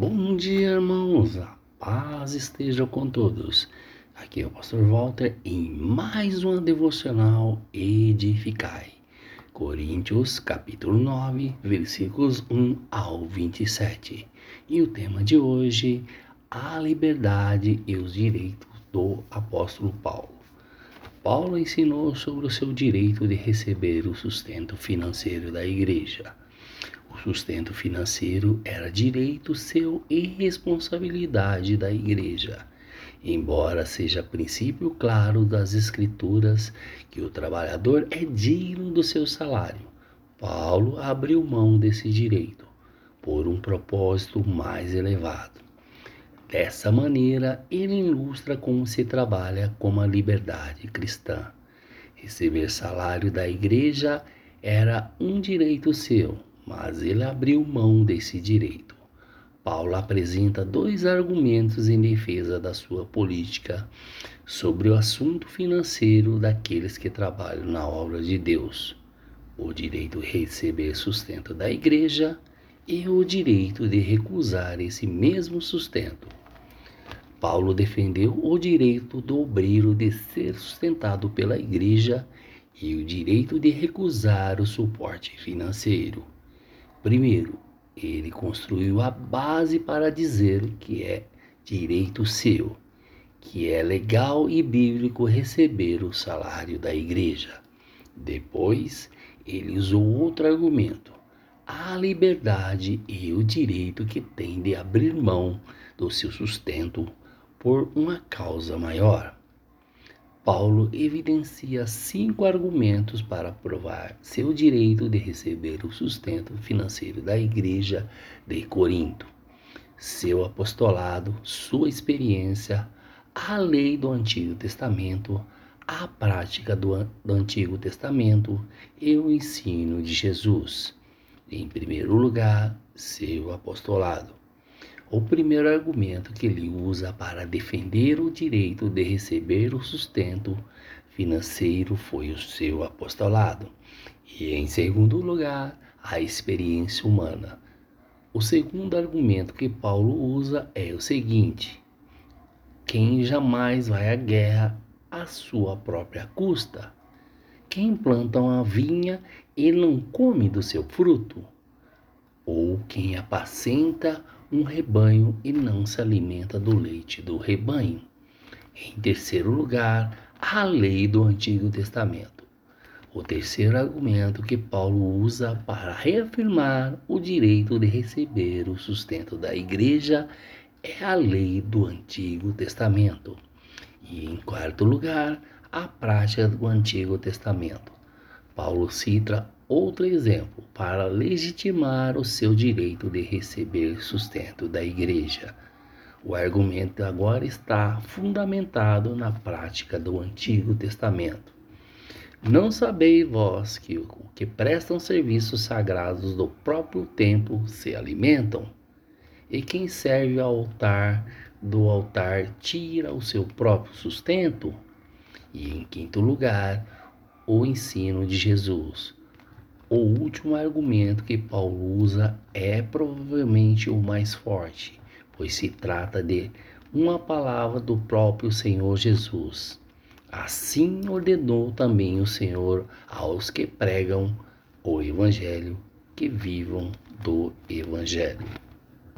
Bom dia, irmãos. A paz esteja com todos. Aqui é o pastor Walter em mais uma devocional Edificai. Coríntios, capítulo 9, versículos 1 ao 27. E o tema de hoje, a liberdade e os direitos do apóstolo Paulo. Paulo ensinou sobre o seu direito de receber o sustento financeiro da igreja. Sustento financeiro era direito seu e responsabilidade da igreja. Embora seja princípio claro das Escrituras que o trabalhador é digno do seu salário, Paulo abriu mão desse direito por um propósito mais elevado. Dessa maneira, ele ilustra como se trabalha com a liberdade cristã. Receber salário da igreja era um direito seu, mas ele abriu mão desse direito. Paulo apresenta dois argumentos em defesa da sua política sobre o assunto financeiro daqueles que trabalham na obra de Deus: o direito de receber sustento da igreja e o direito de recusar esse mesmo sustento. Paulo defendeu o direito do obreiro de ser sustentado pela igreja e o direito de recusar o suporte financeiro. Primeiro, ele construiu a base para dizer que é direito seu, que é legal e bíblico receber o salário da igreja. Depois, ele usou outro argumento, a liberdade e o direito que tem de abrir mão do seu sustento por uma causa maior. Paulo evidencia cinco argumentos para provar seu direito de receber o sustento financeiro da igreja de Corinto, seu apostolado, sua experiência, a lei do Antigo Testamento, a prática do, do Antigo Testamento e o ensino de Jesus. Em primeiro lugar, seu apostolado. O primeiro argumento que ele usa para defender o direito de receber o sustento financeiro foi o seu apostolado. E, em segundo lugar, a experiência humana. O segundo argumento que Paulo usa é o seguinte: quem jamais vai à guerra à sua própria custa? Quem planta uma vinha e não come do seu fruto? Ou quem apacenta um rebanho e não se alimenta do leite do rebanho. Em terceiro lugar, a lei do Antigo Testamento. O terceiro argumento que Paulo usa para reafirmar o direito de receber o sustento da igreja é a lei do Antigo Testamento. E em quarto lugar, a prática do Antigo Testamento. Paulo cita outro exemplo para legitimar o seu direito de receber sustento da igreja. O argumento agora está fundamentado na prática do Antigo Testamento. Não sabeis vós que o que prestam serviços sagrados do próprio templo se alimentam? E quem serve ao altar do altar tira o seu próprio sustento? E em quinto lugar, o ensino de Jesus. O último argumento que Paulo usa é provavelmente o mais forte, pois se trata de uma palavra do próprio Senhor Jesus. Assim ordenou também o Senhor aos que pregam o Evangelho que vivam do Evangelho.